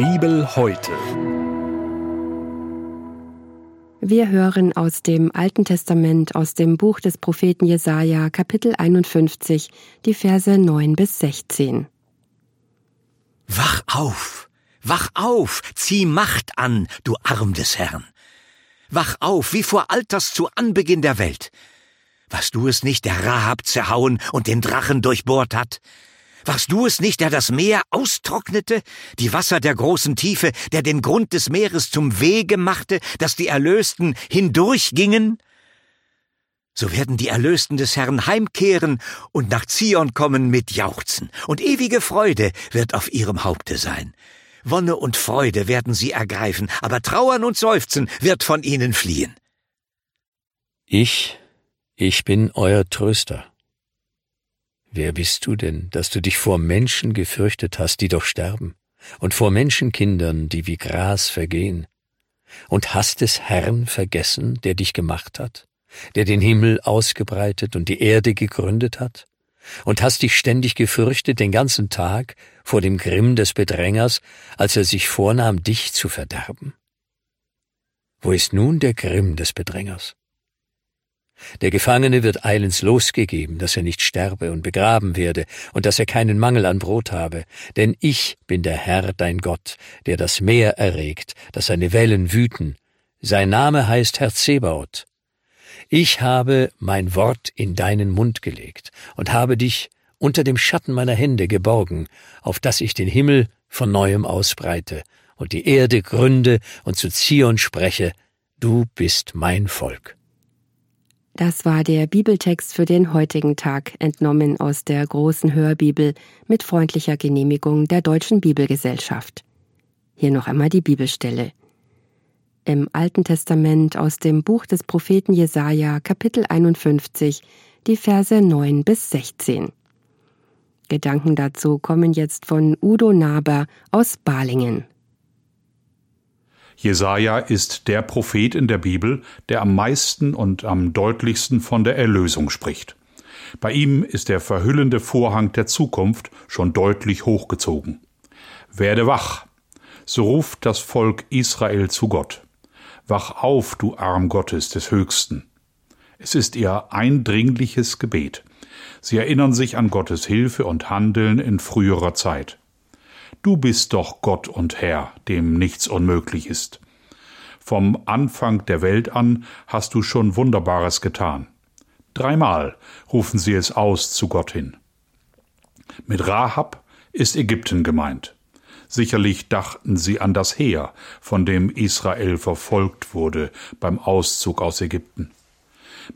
Bibel heute. Wir hören aus dem Alten Testament, aus dem Buch des Propheten Jesaja, Kapitel 51, die Verse 9 bis 16. Wach auf, wach auf, zieh Macht an, du Arm des Herrn. Wach auf, wie vor Alters zu Anbeginn der Welt. Was du es nicht, der Rahab zerhauen und den Drachen durchbohrt hat? Warst du es nicht, der das Meer austrocknete, die Wasser der großen Tiefe, der den Grund des Meeres zum Wege machte, dass die Erlösten hindurchgingen? So werden die Erlösten des Herrn heimkehren und nach Zion kommen mit Jauchzen, und ewige Freude wird auf ihrem Haupte sein. Wonne und Freude werden sie ergreifen, aber Trauern und Seufzen wird von ihnen fliehen. Ich, ich bin euer Tröster. Wer bist du denn, dass du dich vor Menschen gefürchtet hast, die doch sterben, und vor Menschenkindern, die wie Gras vergehen? Und hast des Herrn vergessen, der dich gemacht hat, der den Himmel ausgebreitet und die Erde gegründet hat? Und hast dich ständig gefürchtet den ganzen Tag vor dem Grimm des Bedrängers, als er sich vornahm, dich zu verderben? Wo ist nun der Grimm des Bedrängers? Der Gefangene wird eilends losgegeben, dass er nicht sterbe und begraben werde und dass er keinen Mangel an Brot habe. Denn ich bin der Herr, dein Gott, der das Meer erregt, dass seine Wellen wüten. Sein Name heißt Herr Zebaoth. Ich habe mein Wort in deinen Mund gelegt und habe dich unter dem Schatten meiner Hände geborgen, auf dass ich den Himmel von neuem ausbreite und die Erde gründe und zu Zion spreche, du bist mein Volk. Das war der Bibeltext für den heutigen Tag, entnommen aus der großen Hörbibel mit freundlicher Genehmigung der Deutschen Bibelgesellschaft. Hier noch einmal die Bibelstelle. Im Alten Testament aus dem Buch des Propheten Jesaja, Kapitel 51, die Verse 9 bis 16. Gedanken dazu kommen jetzt von Udo Naber aus Balingen. Jesaja ist der Prophet in der Bibel, der am meisten und am deutlichsten von der Erlösung spricht. Bei ihm ist der verhüllende Vorhang der Zukunft schon deutlich hochgezogen. Werde wach, so ruft das Volk Israel zu Gott. Wach auf, du Arm Gottes des Höchsten. Es ist ihr eindringliches Gebet. Sie erinnern sich an Gottes Hilfe und Handeln in früherer Zeit. Du bist doch Gott und Herr, dem nichts unmöglich ist. Vom Anfang der Welt an hast du schon Wunderbares getan. Dreimal rufen sie es aus zu Gott hin. Mit Rahab ist Ägypten gemeint. Sicherlich dachten sie an das Heer, von dem Israel verfolgt wurde beim Auszug aus Ägypten.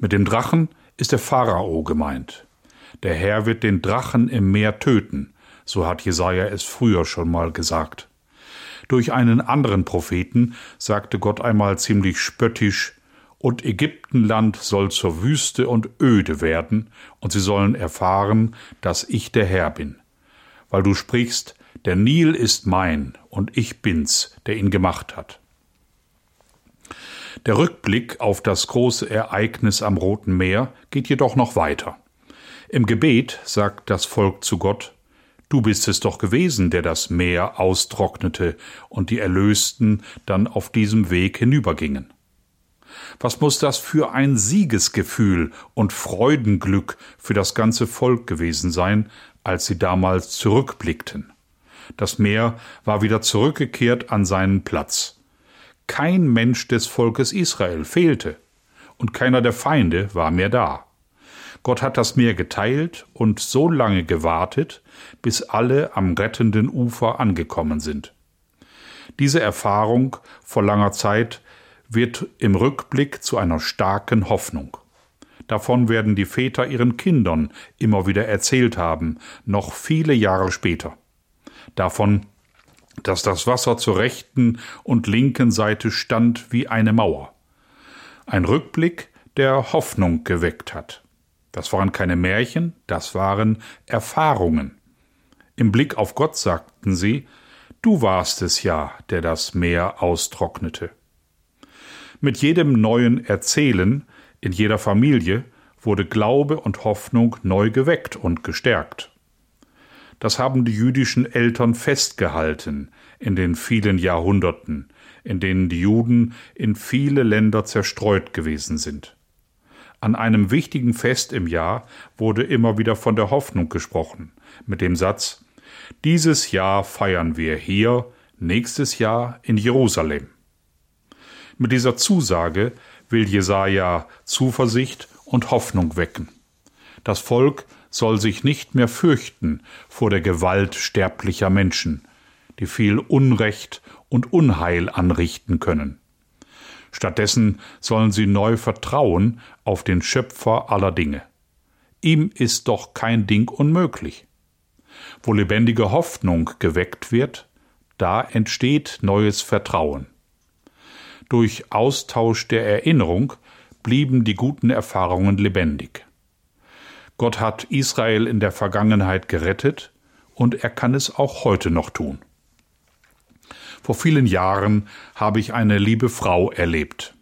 Mit dem Drachen ist der Pharao gemeint. Der Herr wird den Drachen im Meer töten, so hat Jesaja es früher schon mal gesagt. Durch einen anderen Propheten sagte Gott einmal ziemlich spöttisch, und Ägyptenland soll zur Wüste und öde werden, und sie sollen erfahren, dass ich der Herr bin. Weil du sprichst, der Nil ist mein, und ich bin's, der ihn gemacht hat. Der Rückblick auf das große Ereignis am Roten Meer geht jedoch noch weiter. Im Gebet sagt das Volk zu Gott, Du bist es doch gewesen, der das Meer austrocknete und die Erlösten dann auf diesem Weg hinübergingen. Was muss das für ein Siegesgefühl und Freudenglück für das ganze Volk gewesen sein, als sie damals zurückblickten. Das Meer war wieder zurückgekehrt an seinen Platz. Kein Mensch des Volkes Israel fehlte, und keiner der Feinde war mehr da. Gott hat das Meer geteilt und so lange gewartet, bis alle am rettenden Ufer angekommen sind. Diese Erfahrung vor langer Zeit wird im Rückblick zu einer starken Hoffnung. Davon werden die Väter ihren Kindern immer wieder erzählt haben, noch viele Jahre später. Davon, dass das Wasser zur rechten und linken Seite stand wie eine Mauer. Ein Rückblick, der Hoffnung geweckt hat. Das waren keine Märchen, das waren Erfahrungen. Im Blick auf Gott sagten sie, Du warst es ja, der das Meer austrocknete. Mit jedem neuen Erzählen in jeder Familie wurde Glaube und Hoffnung neu geweckt und gestärkt. Das haben die jüdischen Eltern festgehalten in den vielen Jahrhunderten, in denen die Juden in viele Länder zerstreut gewesen sind. An einem wichtigen Fest im Jahr wurde immer wieder von der Hoffnung gesprochen, mit dem Satz Dieses Jahr feiern wir hier, nächstes Jahr in Jerusalem. Mit dieser Zusage will Jesaja Zuversicht und Hoffnung wecken. Das Volk soll sich nicht mehr fürchten vor der Gewalt sterblicher Menschen, die viel Unrecht und Unheil anrichten können. Stattdessen sollen sie neu vertrauen auf den Schöpfer aller Dinge. Ihm ist doch kein Ding unmöglich. Wo lebendige Hoffnung geweckt wird, da entsteht neues Vertrauen. Durch Austausch der Erinnerung blieben die guten Erfahrungen lebendig. Gott hat Israel in der Vergangenheit gerettet und er kann es auch heute noch tun. Vor vielen Jahren habe ich eine liebe Frau erlebt.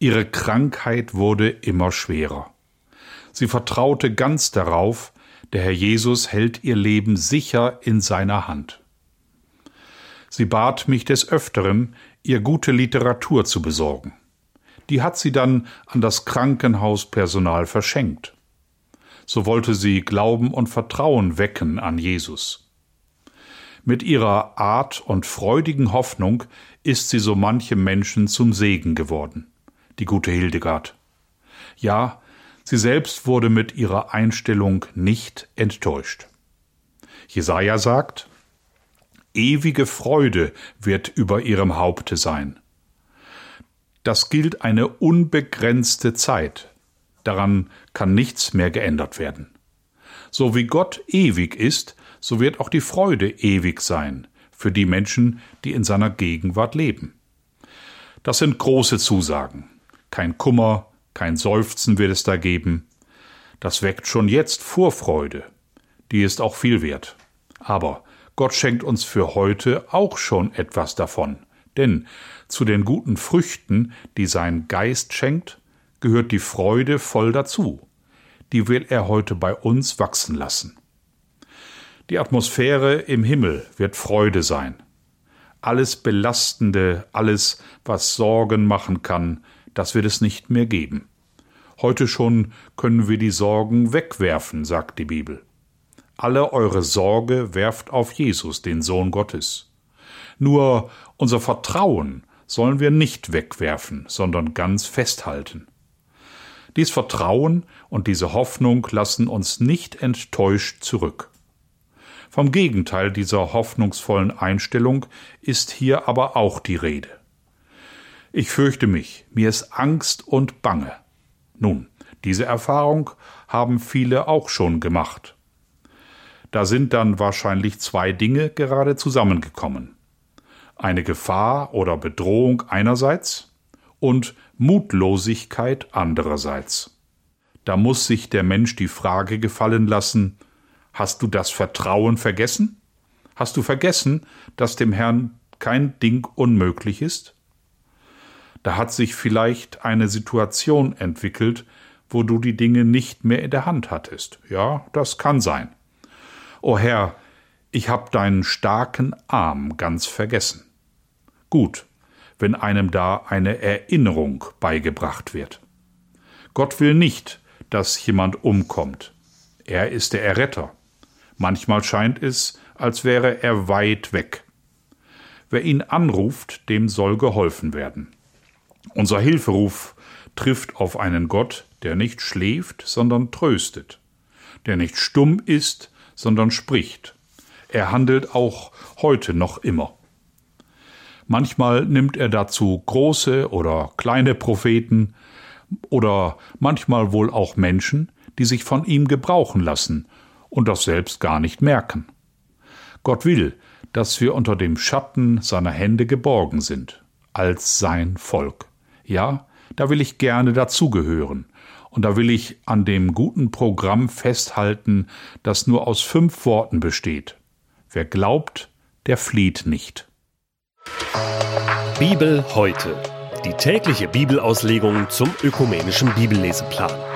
Ihre Krankheit wurde immer schwerer. Sie vertraute ganz darauf, der Herr Jesus hält ihr Leben sicher in seiner Hand. Sie bat mich des Öfteren, ihr gute Literatur zu besorgen. Die hat sie dann an das Krankenhauspersonal verschenkt. So wollte sie Glauben und Vertrauen wecken an Jesus. Mit ihrer Art und freudigen Hoffnung ist sie so manchem Menschen zum Segen geworden, die gute Hildegard. Ja, sie selbst wurde mit ihrer Einstellung nicht enttäuscht. Jesaja sagt, ewige Freude wird über ihrem Haupte sein. Das gilt eine unbegrenzte Zeit. Daran kann nichts mehr geändert werden. So wie Gott ewig ist, so wird auch die Freude ewig sein für die Menschen, die in seiner Gegenwart leben. Das sind große Zusagen. Kein Kummer, kein Seufzen wird es da geben. Das weckt schon jetzt Vorfreude. Die ist auch viel wert. Aber Gott schenkt uns für heute auch schon etwas davon. Denn zu den guten Früchten, die sein Geist schenkt, gehört die Freude voll dazu. Die will er heute bei uns wachsen lassen. Die Atmosphäre im Himmel wird Freude sein. Alles Belastende, alles, was Sorgen machen kann, das wird es nicht mehr geben. Heute schon können wir die Sorgen wegwerfen, sagt die Bibel. Alle eure Sorge werft auf Jesus, den Sohn Gottes. Nur unser Vertrauen sollen wir nicht wegwerfen, sondern ganz festhalten. Dies Vertrauen und diese Hoffnung lassen uns nicht enttäuscht zurück. Vom Gegenteil dieser hoffnungsvollen Einstellung ist hier aber auch die Rede. Ich fürchte mich, mir ist Angst und Bange. Nun, diese Erfahrung haben viele auch schon gemacht. Da sind dann wahrscheinlich zwei Dinge gerade zusammengekommen. Eine Gefahr oder Bedrohung einerseits und Mutlosigkeit andererseits. Da muss sich der Mensch die Frage gefallen lassen, Hast du das Vertrauen vergessen? Hast du vergessen, dass dem Herrn kein Ding unmöglich ist? Da hat sich vielleicht eine Situation entwickelt, wo du die Dinge nicht mehr in der Hand hattest. Ja, das kann sein. O Herr, ich hab deinen starken Arm ganz vergessen. Gut, wenn einem da eine Erinnerung beigebracht wird. Gott will nicht, dass jemand umkommt. Er ist der Erretter. Manchmal scheint es, als wäre er weit weg. Wer ihn anruft, dem soll geholfen werden. Unser Hilferuf trifft auf einen Gott, der nicht schläft, sondern tröstet, der nicht stumm ist, sondern spricht. Er handelt auch heute noch immer. Manchmal nimmt er dazu große oder kleine Propheten oder manchmal wohl auch Menschen, die sich von ihm gebrauchen lassen und das selbst gar nicht merken. Gott will, dass wir unter dem Schatten seiner Hände geborgen sind, als sein Volk. Ja, da will ich gerne dazugehören, und da will ich an dem guten Programm festhalten, das nur aus fünf Worten besteht. Wer glaubt, der flieht nicht. Bibel heute. Die tägliche Bibelauslegung zum ökumenischen Bibelleseplan